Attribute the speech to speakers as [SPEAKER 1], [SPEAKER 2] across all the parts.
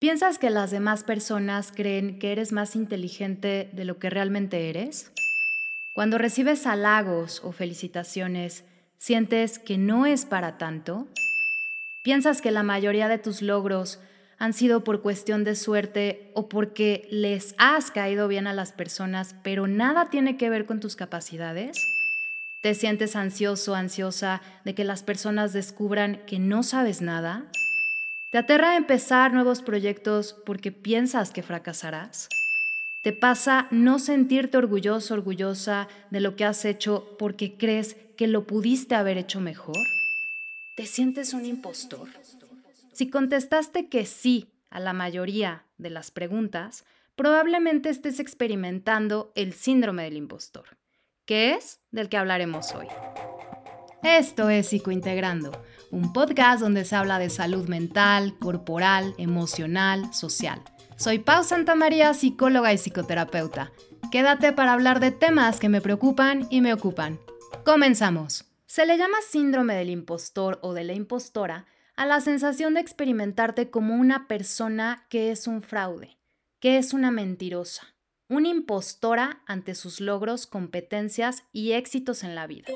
[SPEAKER 1] ¿Piensas que las demás personas creen que eres más inteligente de lo que realmente eres? Cuando recibes halagos o felicitaciones, ¿sientes que no es para tanto? ¿Piensas que la mayoría de tus logros han sido por cuestión de suerte o porque les has caído bien a las personas, pero nada tiene que ver con tus capacidades? ¿Te sientes ansioso, ansiosa de que las personas descubran que no sabes nada? ¿Te aterra empezar nuevos proyectos porque piensas que fracasarás? ¿Te pasa no sentirte orgulloso, orgullosa de lo que has hecho porque crees que lo pudiste haber hecho mejor? ¿Te sientes un impostor? Si contestaste que sí a la mayoría de las preguntas, probablemente estés experimentando el síndrome del impostor, que es del que hablaremos hoy. Esto es Psicointegrando, un podcast donde se habla de salud mental, corporal, emocional, social. Soy Pau Santamaría, psicóloga y psicoterapeuta. Quédate para hablar de temas que me preocupan y me ocupan. Comenzamos. Se le llama síndrome del impostor o de la impostora a la sensación de experimentarte como una persona que es un fraude, que es una mentirosa, una impostora ante sus logros, competencias y éxitos en la vida.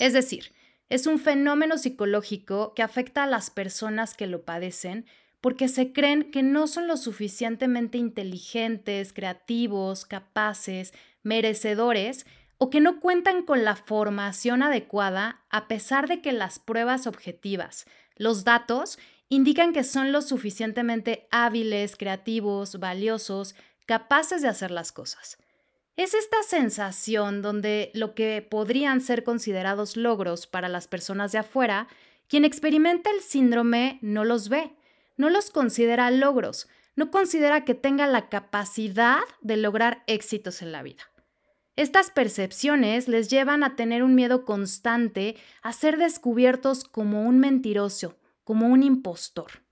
[SPEAKER 1] Es decir, es un fenómeno psicológico que afecta a las personas que lo padecen porque se creen que no son lo suficientemente inteligentes, creativos, capaces, merecedores o que no cuentan con la formación adecuada a pesar de que las pruebas objetivas, los datos, indican que son lo suficientemente hábiles, creativos, valiosos, capaces de hacer las cosas. Es esta sensación donde lo que podrían ser considerados logros para las personas de afuera, quien experimenta el síndrome no los ve, no los considera logros, no considera que tenga la capacidad de lograr éxitos en la vida. Estas percepciones les llevan a tener un miedo constante a ser descubiertos como un mentiroso, como un impostor.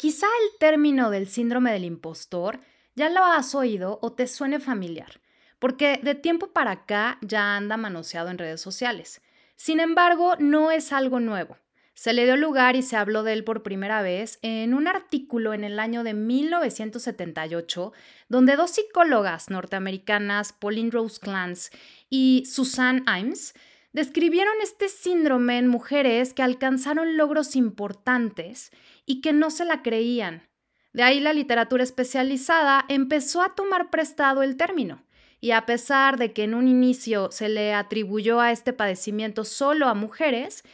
[SPEAKER 1] Quizá el término del síndrome del impostor ya lo has oído o te suene familiar, porque de tiempo para acá ya anda manoseado en redes sociales. Sin embargo, no es algo nuevo. Se le dio lugar y se habló de él por primera vez en un artículo en el año de 1978, donde dos psicólogas norteamericanas, Pauline Rose Clance y Susan Imes, describieron este síndrome en mujeres que alcanzaron logros importantes y que no se la creían, de ahí la literatura especializada empezó a tomar prestado el término. Y a pesar de que en un inicio se le atribuyó a este padecimiento solo a mujeres,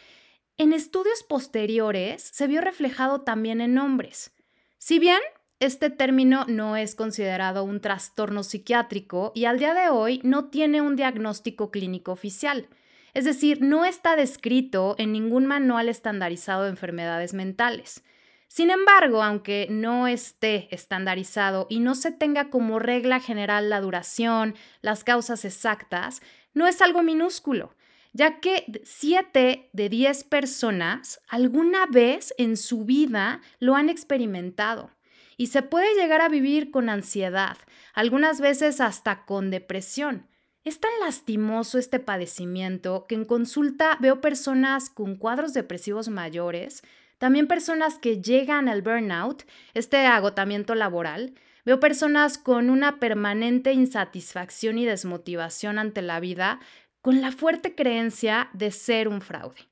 [SPEAKER 1] en estudios posteriores se vio reflejado también en hombres. Si bien este término no es considerado un trastorno psiquiátrico y al día de hoy no tiene un diagnóstico clínico oficial, es decir, no está descrito en ningún manual estandarizado de enfermedades mentales. Sin embargo, aunque no esté estandarizado y no se tenga como regla general la duración, las causas exactas, no es algo minúsculo, ya que 7 de 10 personas alguna vez en su vida lo han experimentado y se puede llegar a vivir con ansiedad, algunas veces hasta con depresión. Es tan lastimoso este padecimiento que en consulta veo personas con cuadros depresivos mayores también personas que llegan al burnout, este agotamiento laboral. Veo personas con una permanente insatisfacción y desmotivación ante la vida, con la fuerte creencia de ser un fraude.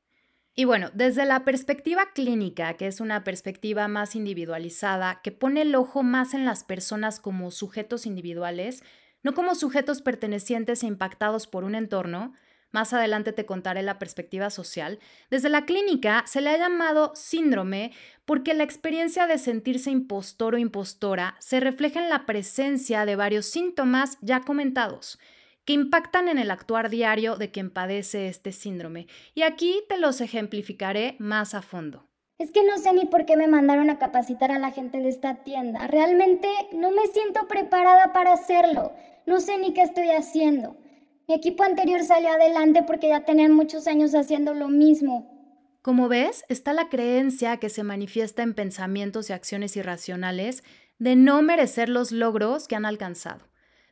[SPEAKER 1] Y bueno, desde la perspectiva clínica, que es una perspectiva más individualizada, que pone el ojo más en las personas como sujetos individuales, no como sujetos pertenecientes e impactados por un entorno, más adelante te contaré la perspectiva social. Desde la clínica se le ha llamado síndrome porque la experiencia de sentirse impostor o impostora se refleja en la presencia de varios síntomas ya comentados que impactan en el actuar diario de quien padece este síndrome. Y aquí te los ejemplificaré más a fondo.
[SPEAKER 2] Es que no sé ni por qué me mandaron a capacitar a la gente de esta tienda. Realmente no me siento preparada para hacerlo. No sé ni qué estoy haciendo. Mi equipo anterior salió adelante porque ya tenían muchos años haciendo lo mismo.
[SPEAKER 1] Como ves, está la creencia que se manifiesta en pensamientos y acciones irracionales de no merecer los logros que han alcanzado.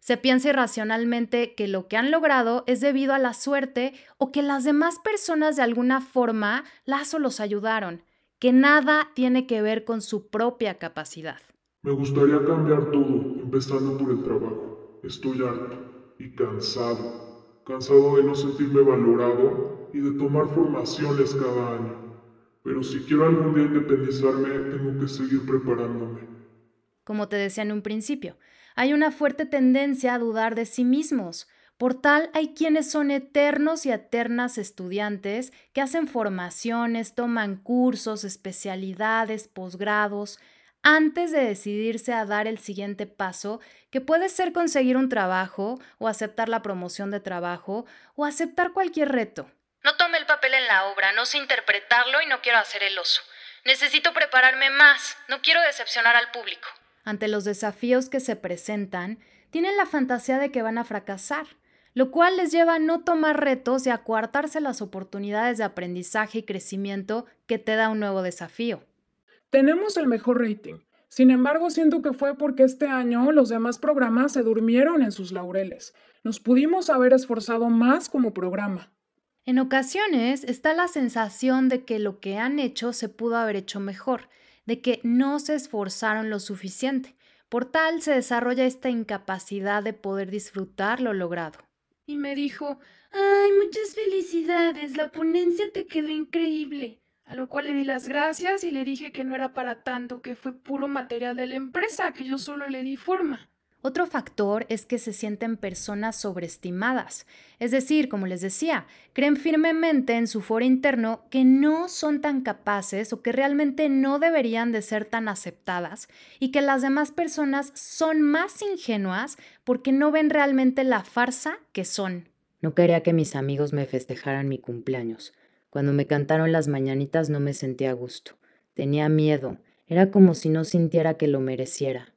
[SPEAKER 1] Se piensa irracionalmente que lo que han logrado es debido a la suerte o que las demás personas de alguna forma las o los ayudaron, que nada tiene que ver con su propia capacidad.
[SPEAKER 3] Me gustaría cambiar todo, empezando por el trabajo. Estoy harto y cansado, cansado de no sentirme valorado y de tomar formaciones cada año. Pero si quiero algún día independizarme, tengo que seguir preparándome.
[SPEAKER 1] Como te decía en un principio, hay una fuerte tendencia a dudar de sí mismos. Por tal, hay quienes son eternos y eternas estudiantes que hacen formaciones, toman cursos, especialidades, posgrados, antes de decidirse a dar el siguiente paso, que puede ser conseguir un trabajo o aceptar la promoción de trabajo o aceptar cualquier reto. No tome el papel en la obra, no sé interpretarlo y no quiero hacer el oso. Necesito prepararme más, no quiero decepcionar al público. Ante los desafíos que se presentan, tienen la fantasía de que van a fracasar, lo cual les lleva a no tomar retos y a coartarse las oportunidades de aprendizaje y crecimiento que te da un nuevo desafío.
[SPEAKER 4] Tenemos el mejor rating. Sin embargo, siento que fue porque este año los demás programas se durmieron en sus laureles. Nos pudimos haber esforzado más como programa.
[SPEAKER 1] En ocasiones está la sensación de que lo que han hecho se pudo haber hecho mejor, de que no se esforzaron lo suficiente. Por tal se desarrolla esta incapacidad de poder disfrutar lo logrado.
[SPEAKER 5] Y me dijo, ay, muchas felicidades, la ponencia te quedó increíble. A lo cual le di las gracias y le dije que no era para tanto, que fue puro material de la empresa, que yo solo le di forma.
[SPEAKER 1] Otro factor es que se sienten personas sobreestimadas, es decir, como les decía, creen firmemente en su foro interno que no son tan capaces o que realmente no deberían de ser tan aceptadas y que las demás personas son más ingenuas porque no ven realmente la farsa que son.
[SPEAKER 6] No quería que mis amigos me festejaran mi cumpleaños. Cuando me cantaron las mañanitas no me sentía a gusto. Tenía miedo. Era como si no sintiera que lo mereciera.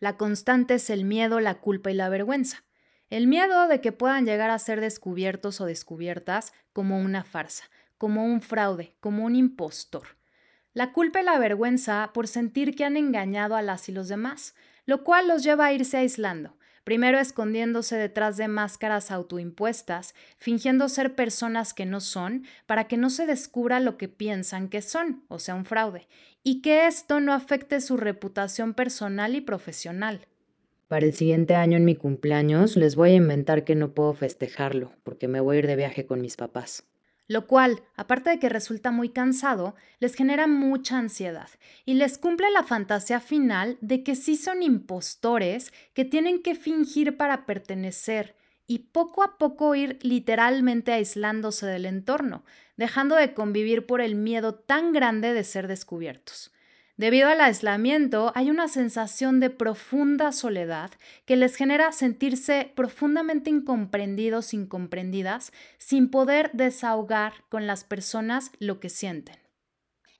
[SPEAKER 1] La constante es el miedo, la culpa y la vergüenza. El miedo de que puedan llegar a ser descubiertos o descubiertas como una farsa, como un fraude, como un impostor. La culpa y la vergüenza por sentir que han engañado a las y los demás, lo cual los lleva a irse aislando, primero escondiéndose detrás de máscaras autoimpuestas, fingiendo ser personas que no son, para que no se descubra lo que piensan que son, o sea, un fraude, y que esto no afecte su reputación personal y profesional.
[SPEAKER 6] Para el siguiente año en mi cumpleaños les voy a inventar que no puedo festejarlo, porque me voy a ir de viaje con mis papás.
[SPEAKER 1] Lo cual, aparte de que resulta muy cansado, les genera mucha ansiedad y les cumple la fantasía final de que sí son impostores que tienen que fingir para pertenecer y poco a poco ir literalmente aislándose del entorno, dejando de convivir por el miedo tan grande de ser descubiertos. Debido al aislamiento, hay una sensación de profunda soledad que les genera sentirse profundamente incomprendidos, incomprendidas, sin poder desahogar con las personas lo que sienten.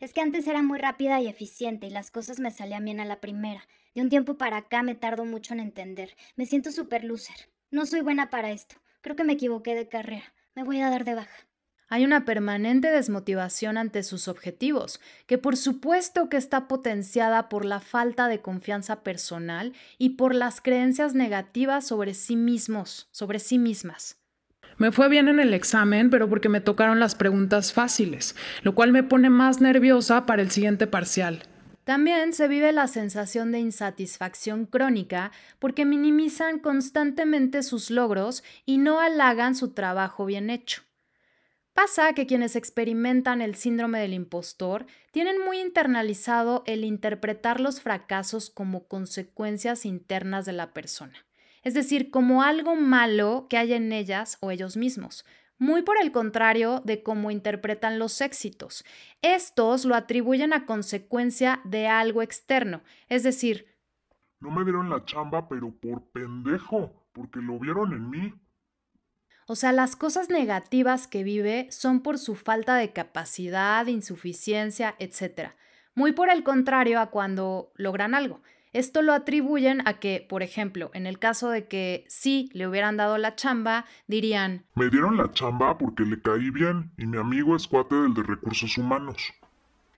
[SPEAKER 2] Es que antes era muy rápida y eficiente y las cosas me salían bien a la primera. De un tiempo para acá me tardo mucho en entender. Me siento súper loser. No soy buena para esto. Creo que me equivoqué de carrera. Me voy a dar de baja.
[SPEAKER 1] Hay una permanente desmotivación ante sus objetivos, que por supuesto que está potenciada por la falta de confianza personal y por las creencias negativas sobre sí mismos, sobre sí mismas.
[SPEAKER 4] Me fue bien en el examen, pero porque me tocaron las preguntas fáciles, lo cual me pone más nerviosa para el siguiente parcial.
[SPEAKER 1] También se vive la sensación de insatisfacción crónica porque minimizan constantemente sus logros y no halagan su trabajo bien hecho. Pasa que quienes experimentan el síndrome del impostor tienen muy internalizado el interpretar los fracasos como consecuencias internas de la persona, es decir, como algo malo que hay en ellas o ellos mismos, muy por el contrario de cómo interpretan los éxitos. Estos lo atribuyen a consecuencia de algo externo, es decir,
[SPEAKER 3] no me dieron la chamba, pero por pendejo, porque lo vieron en mí.
[SPEAKER 1] O sea, las cosas negativas que vive son por su falta de capacidad, insuficiencia, etc. Muy por el contrario a cuando logran algo. Esto lo atribuyen a que, por ejemplo, en el caso de que sí le hubieran dado la chamba, dirían,
[SPEAKER 3] Me dieron la chamba porque le caí bien y mi amigo es cuate del de recursos humanos.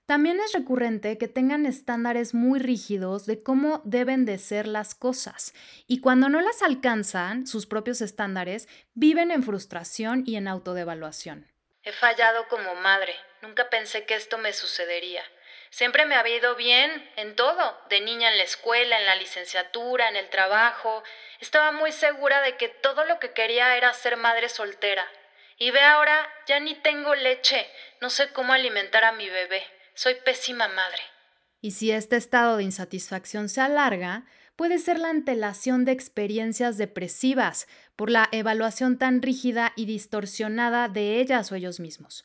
[SPEAKER 1] También es recurrente que tengan estándares muy rígidos de cómo deben de ser las cosas y cuando no las alcanzan, sus propios estándares, viven en frustración y en autodevaluación. He fallado como madre, nunca pensé que esto me sucedería. Siempre me había ido bien en todo, de niña en la escuela, en la licenciatura, en el trabajo. Estaba muy segura de que todo lo que quería era ser madre soltera. Y ve ahora, ya ni tengo leche, no sé cómo alimentar a mi bebé. Soy pésima madre. Y si este estado de insatisfacción se alarga, puede ser la antelación de experiencias depresivas por la evaluación tan rígida y distorsionada de ellas o ellos mismos.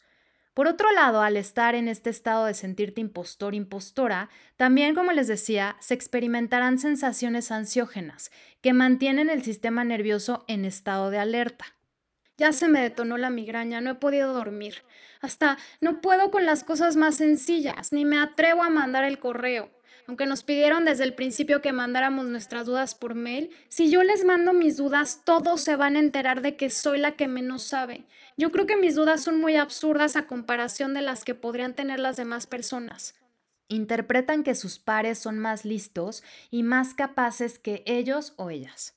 [SPEAKER 1] Por otro lado, al estar en este estado de sentirte impostor, impostora, también, como les decía, se experimentarán sensaciones ansiógenas que mantienen el sistema nervioso en estado de alerta.
[SPEAKER 5] Ya se me detonó la migraña, no he podido dormir. Hasta no puedo con las cosas más sencillas, ni me atrevo a mandar el correo. Aunque nos pidieron desde el principio que mandáramos nuestras dudas por mail, si yo les mando mis dudas, todos se van a enterar de que soy la que menos sabe. Yo creo que mis dudas son muy absurdas a comparación de las que podrían tener las demás personas.
[SPEAKER 1] Interpretan que sus pares son más listos y más capaces que ellos o ellas.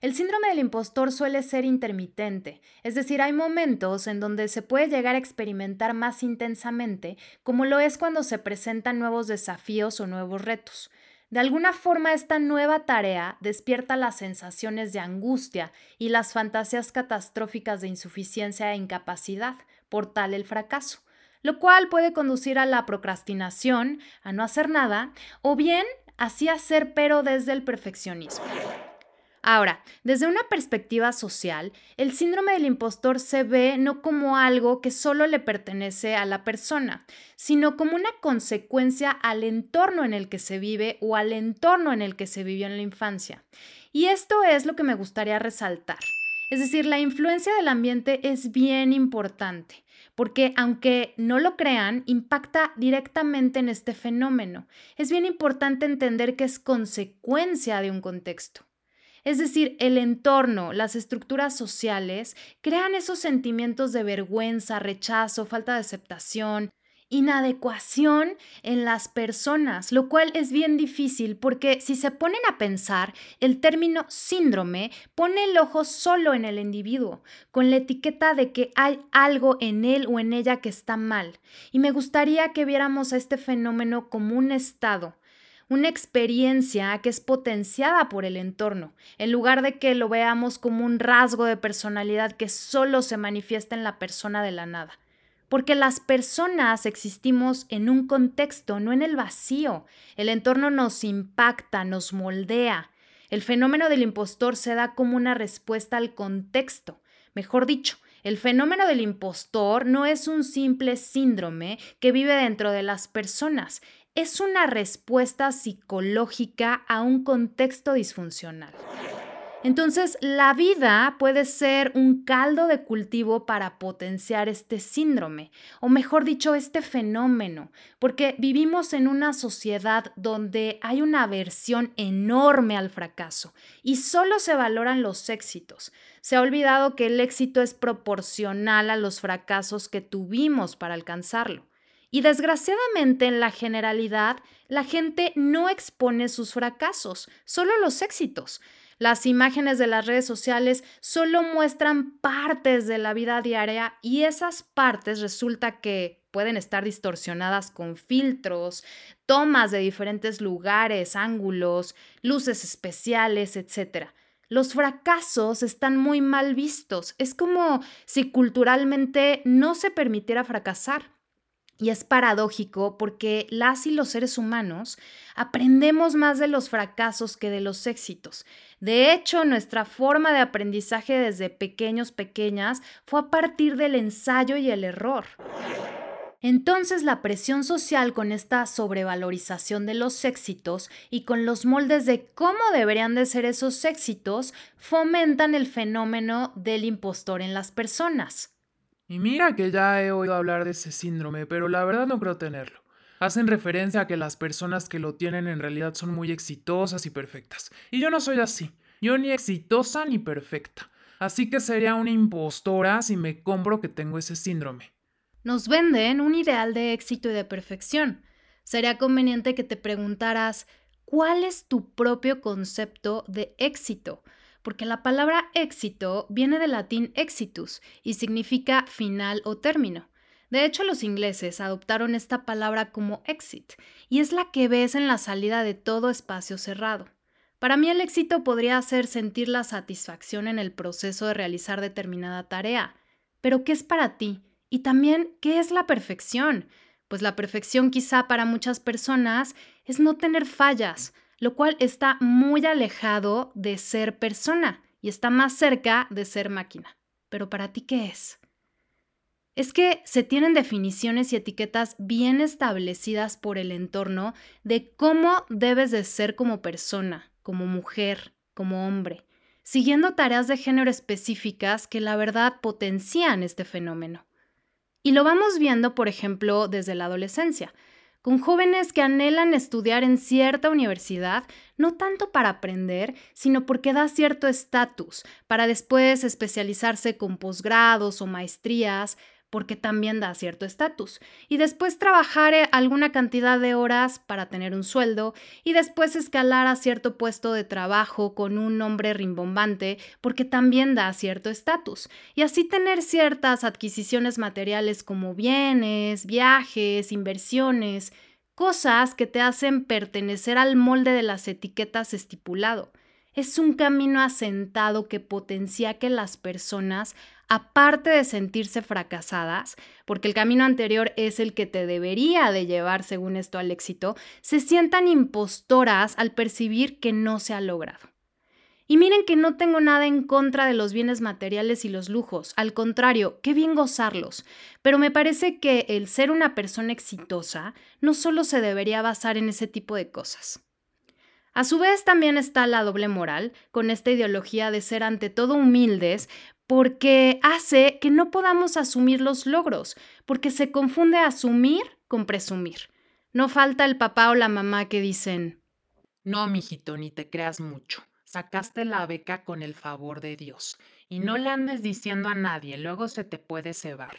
[SPEAKER 1] El síndrome del impostor suele ser intermitente, es decir, hay momentos en donde se puede llegar a experimentar más intensamente, como lo es cuando se presentan nuevos desafíos o nuevos retos. De alguna forma esta nueva tarea despierta las sensaciones de angustia y las fantasías catastróficas de insuficiencia e incapacidad, por tal el fracaso, lo cual puede conducir a la procrastinación, a no hacer nada, o bien así hacer pero desde el perfeccionismo. Ahora, desde una perspectiva social, el síndrome del impostor se ve no como algo que solo le pertenece a la persona, sino como una consecuencia al entorno en el que se vive o al entorno en el que se vivió en la infancia. Y esto es lo que me gustaría resaltar. Es decir, la influencia del ambiente es bien importante porque aunque no lo crean, impacta directamente en este fenómeno. Es bien importante entender que es consecuencia de un contexto. Es decir, el entorno, las estructuras sociales crean esos sentimientos de vergüenza, rechazo, falta de aceptación, inadecuación en las personas, lo cual es bien difícil porque si se ponen a pensar, el término síndrome pone el ojo solo en el individuo, con la etiqueta de que hay algo en él o en ella que está mal. Y me gustaría que viéramos a este fenómeno como un estado, una experiencia que es potenciada por el entorno, en lugar de que lo veamos como un rasgo de personalidad que solo se manifiesta en la persona de la nada. Porque las personas existimos en un contexto, no en el vacío. El entorno nos impacta, nos moldea. El fenómeno del impostor se da como una respuesta al contexto. Mejor dicho, el fenómeno del impostor no es un simple síndrome que vive dentro de las personas, es una respuesta psicológica a un contexto disfuncional. Entonces, la vida puede ser un caldo de cultivo para potenciar este síndrome, o mejor dicho, este fenómeno, porque vivimos en una sociedad donde hay una aversión enorme al fracaso y solo se valoran los éxitos. Se ha olvidado que el éxito es proporcional a los fracasos que tuvimos para alcanzarlo. Y desgraciadamente en la generalidad, la gente no expone sus fracasos, solo los éxitos. Las imágenes de las redes sociales solo muestran partes de la vida diaria y esas partes resulta que pueden estar distorsionadas con filtros, tomas de diferentes lugares, ángulos, luces especiales, etc. Los fracasos están muy mal vistos. Es como si culturalmente no se permitiera fracasar. Y es paradójico porque las y los seres humanos aprendemos más de los fracasos que de los éxitos. De hecho, nuestra forma de aprendizaje desde pequeños, pequeñas, fue a partir del ensayo y el error. Entonces la presión social con esta sobrevalorización de los éxitos y con los moldes de cómo deberían de ser esos éxitos fomentan el fenómeno del impostor en las personas.
[SPEAKER 4] Y mira que ya he oído hablar de ese síndrome, pero la verdad no creo tenerlo. Hacen referencia a que las personas que lo tienen en realidad son muy exitosas y perfectas. Y yo no soy así. Yo ni exitosa ni perfecta. Así que sería una impostora si me compro que tengo ese síndrome.
[SPEAKER 1] Nos venden un ideal de éxito y de perfección. Sería conveniente que te preguntaras, ¿cuál es tu propio concepto de éxito? Porque la palabra éxito viene del latín exitus y significa final o término. De hecho, los ingleses adoptaron esta palabra como exit, y es la que ves en la salida de todo espacio cerrado. Para mí el éxito podría ser sentir la satisfacción en el proceso de realizar determinada tarea. Pero ¿qué es para ti? Y también, ¿qué es la perfección? Pues la perfección quizá para muchas personas es no tener fallas, lo cual está muy alejado de ser persona y está más cerca de ser máquina. Pero para ti, ¿qué es? Es que se tienen definiciones y etiquetas bien establecidas por el entorno de cómo debes de ser como persona, como mujer, como hombre, siguiendo tareas de género específicas que la verdad potencian este fenómeno. Y lo vamos viendo, por ejemplo, desde la adolescencia, con jóvenes que anhelan estudiar en cierta universidad, no tanto para aprender, sino porque da cierto estatus, para después especializarse con posgrados o maestrías, porque también da cierto estatus. Y después trabajar eh, alguna cantidad de horas para tener un sueldo y después escalar a cierto puesto de trabajo con un nombre rimbombante porque también da cierto estatus. Y así tener ciertas adquisiciones materiales como bienes, viajes, inversiones, cosas que te hacen pertenecer al molde de las etiquetas estipulado. Es un camino asentado que potencia que las personas aparte de sentirse fracasadas, porque el camino anterior es el que te debería de llevar, según esto, al éxito, se sientan impostoras al percibir que no se ha logrado. Y miren que no tengo nada en contra de los bienes materiales y los lujos, al contrario, qué bien gozarlos, pero me parece que el ser una persona exitosa no solo se debería basar en ese tipo de cosas. A su vez también está la doble moral, con esta ideología de ser ante todo humildes, porque hace que no podamos asumir los logros, porque se confunde asumir con presumir. No falta el papá o la mamá que dicen,
[SPEAKER 7] No, mijito, ni te creas mucho. Sacaste la beca con el favor de Dios. Y no le andes diciendo a nadie, luego se te puede cebar.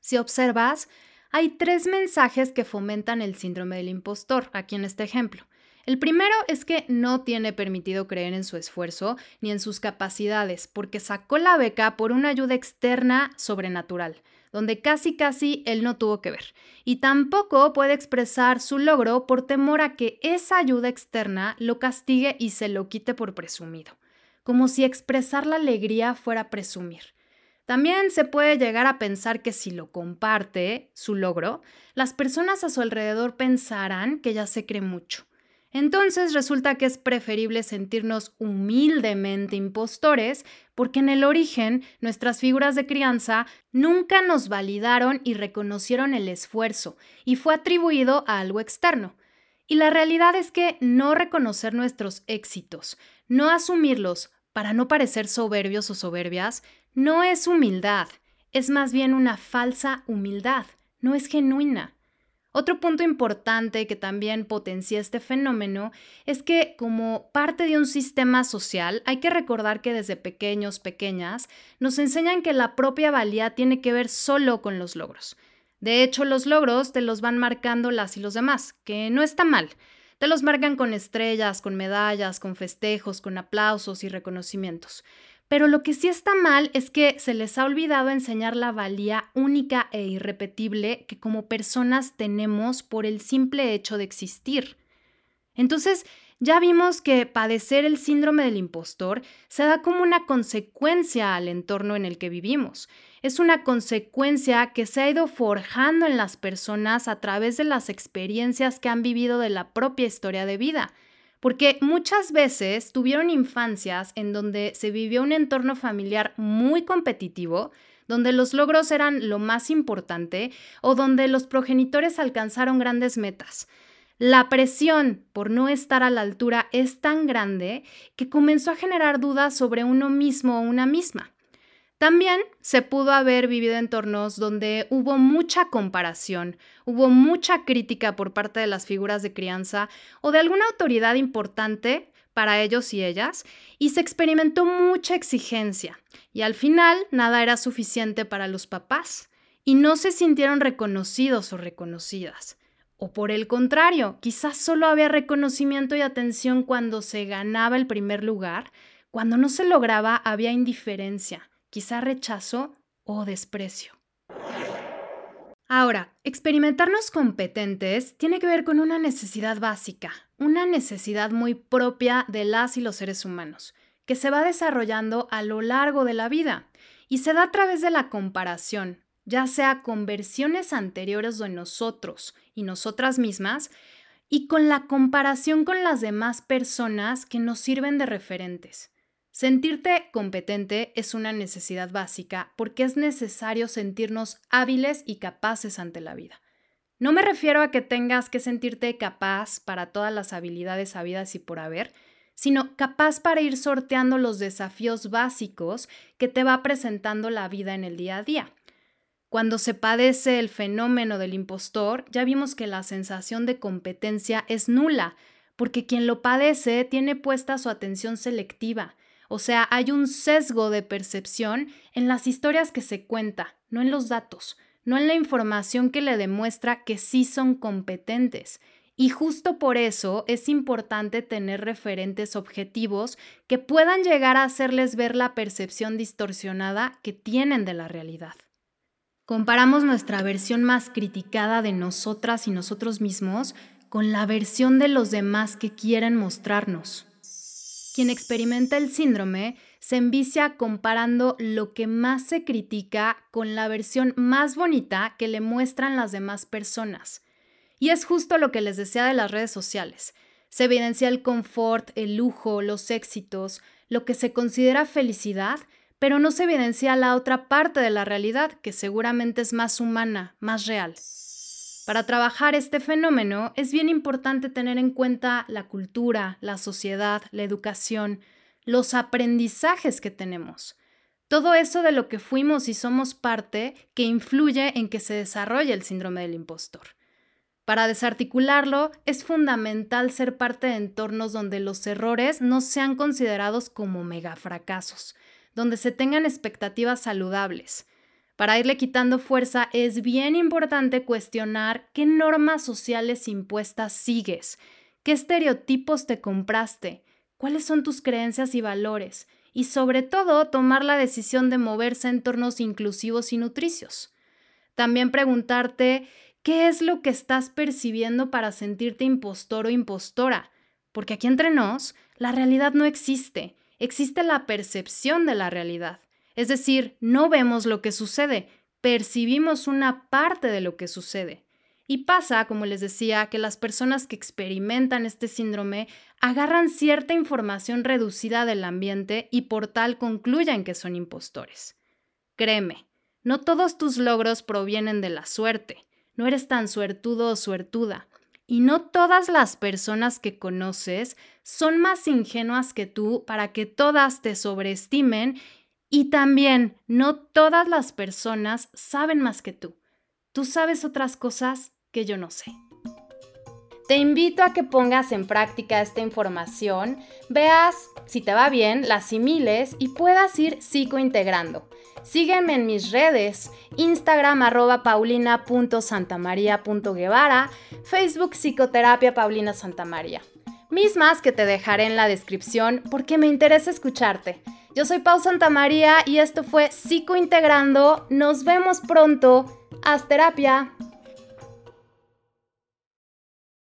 [SPEAKER 1] Si observas, hay tres mensajes que fomentan el síndrome del impostor, aquí en este ejemplo. El primero es que no tiene permitido creer en su esfuerzo ni en sus capacidades, porque sacó la beca por una ayuda externa sobrenatural, donde casi casi él no tuvo que ver. Y tampoco puede expresar su logro por temor a que esa ayuda externa lo castigue y se lo quite por presumido, como si expresar la alegría fuera presumir. También se puede llegar a pensar que si lo comparte, su logro, las personas a su alrededor pensarán que ya se cree mucho entonces resulta que es preferible sentirnos humildemente impostores porque en el origen nuestras figuras de crianza nunca nos validaron y reconocieron el esfuerzo y fue atribuido a algo externo. Y la realidad es que no reconocer nuestros éxitos, no asumirlos para no parecer soberbios o soberbias, no es humildad, es más bien una falsa humildad, no es genuina. Otro punto importante que también potencia este fenómeno es que como parte de un sistema social hay que recordar que desde pequeños, pequeñas, nos enseñan que la propia valía tiene que ver solo con los logros. De hecho, los logros te los van marcando las y los demás, que no está mal. Te los marcan con estrellas, con medallas, con festejos, con aplausos y reconocimientos. Pero lo que sí está mal es que se les ha olvidado enseñar la valía única e irrepetible que como personas tenemos por el simple hecho de existir. Entonces, ya vimos que padecer el síndrome del impostor se da como una consecuencia al entorno en el que vivimos. Es una consecuencia que se ha ido forjando en las personas a través de las experiencias que han vivido de la propia historia de vida porque muchas veces tuvieron infancias en donde se vivió un entorno familiar muy competitivo, donde los logros eran lo más importante o donde los progenitores alcanzaron grandes metas. La presión por no estar a la altura es tan grande que comenzó a generar dudas sobre uno mismo o una misma. También se pudo haber vivido entornos donde hubo mucha comparación, hubo mucha crítica por parte de las figuras de crianza o de alguna autoridad importante para ellos y ellas, y se experimentó mucha exigencia, y al final nada era suficiente para los papás, y no se sintieron reconocidos o reconocidas. O por el contrario, quizás solo había reconocimiento y atención cuando se ganaba el primer lugar, cuando no se lograba había indiferencia quizá rechazo o desprecio. Ahora, experimentarnos competentes tiene que ver con una necesidad básica, una necesidad muy propia de las y los seres humanos, que se va desarrollando a lo largo de la vida y se da a través de la comparación, ya sea con versiones anteriores de nosotros y nosotras mismas, y con la comparación con las demás personas que nos sirven de referentes. Sentirte competente es una necesidad básica porque es necesario sentirnos hábiles y capaces ante la vida. No me refiero a que tengas que sentirte capaz para todas las habilidades habidas y por haber, sino capaz para ir sorteando los desafíos básicos que te va presentando la vida en el día a día. Cuando se padece el fenómeno del impostor, ya vimos que la sensación de competencia es nula, porque quien lo padece tiene puesta su atención selectiva, o sea, hay un sesgo de percepción en las historias que se cuenta, no en los datos, no en la información que le demuestra que sí son competentes. Y justo por eso es importante tener referentes objetivos que puedan llegar a hacerles ver la percepción distorsionada que tienen de la realidad. Comparamos nuestra versión más criticada de nosotras y nosotros mismos con la versión de los demás que quieren mostrarnos. Quien experimenta el síndrome se envicia comparando lo que más se critica con la versión más bonita que le muestran las demás personas. Y es justo lo que les decía de las redes sociales. Se evidencia el confort, el lujo, los éxitos, lo que se considera felicidad, pero no se evidencia la otra parte de la realidad, que seguramente es más humana, más real. Para trabajar este fenómeno es bien importante tener en cuenta la cultura, la sociedad, la educación, los aprendizajes que tenemos. Todo eso de lo que fuimos y somos parte que influye en que se desarrolle el síndrome del impostor. Para desarticularlo, es fundamental ser parte de entornos donde los errores no sean considerados como megafracasos, donde se tengan expectativas saludables, para irle quitando fuerza es bien importante cuestionar qué normas sociales impuestas sigues, qué estereotipos te compraste, cuáles son tus creencias y valores, y sobre todo tomar la decisión de moverse en entornos inclusivos y nutricios. También preguntarte qué es lo que estás percibiendo para sentirte impostor o impostora, porque aquí entre nos, la realidad no existe, existe la percepción de la realidad. Es decir, no vemos lo que sucede, percibimos una parte de lo que sucede. Y pasa, como les decía, que las personas que experimentan este síndrome agarran cierta información reducida del ambiente y por tal concluyen que son impostores. Créeme, no todos tus logros provienen de la suerte, no eres tan suertudo o suertuda, y no todas las personas que conoces son más ingenuas que tú para que todas te sobreestimen y también, no todas las personas saben más que tú. Tú sabes otras cosas que yo no sé. Te invito a que pongas en práctica esta información, veas si te va bien, la asimiles y puedas ir psicointegrando. Sígueme en mis redes, Instagram arroba paulina.santamaria.guevara, Facebook Psicoterapia Paulina Santamaría. Mismas que te dejaré en la descripción porque me interesa escucharte. Yo soy Pau Santamaría y esto fue Psicointegrando. Nos vemos pronto. Haz terapia.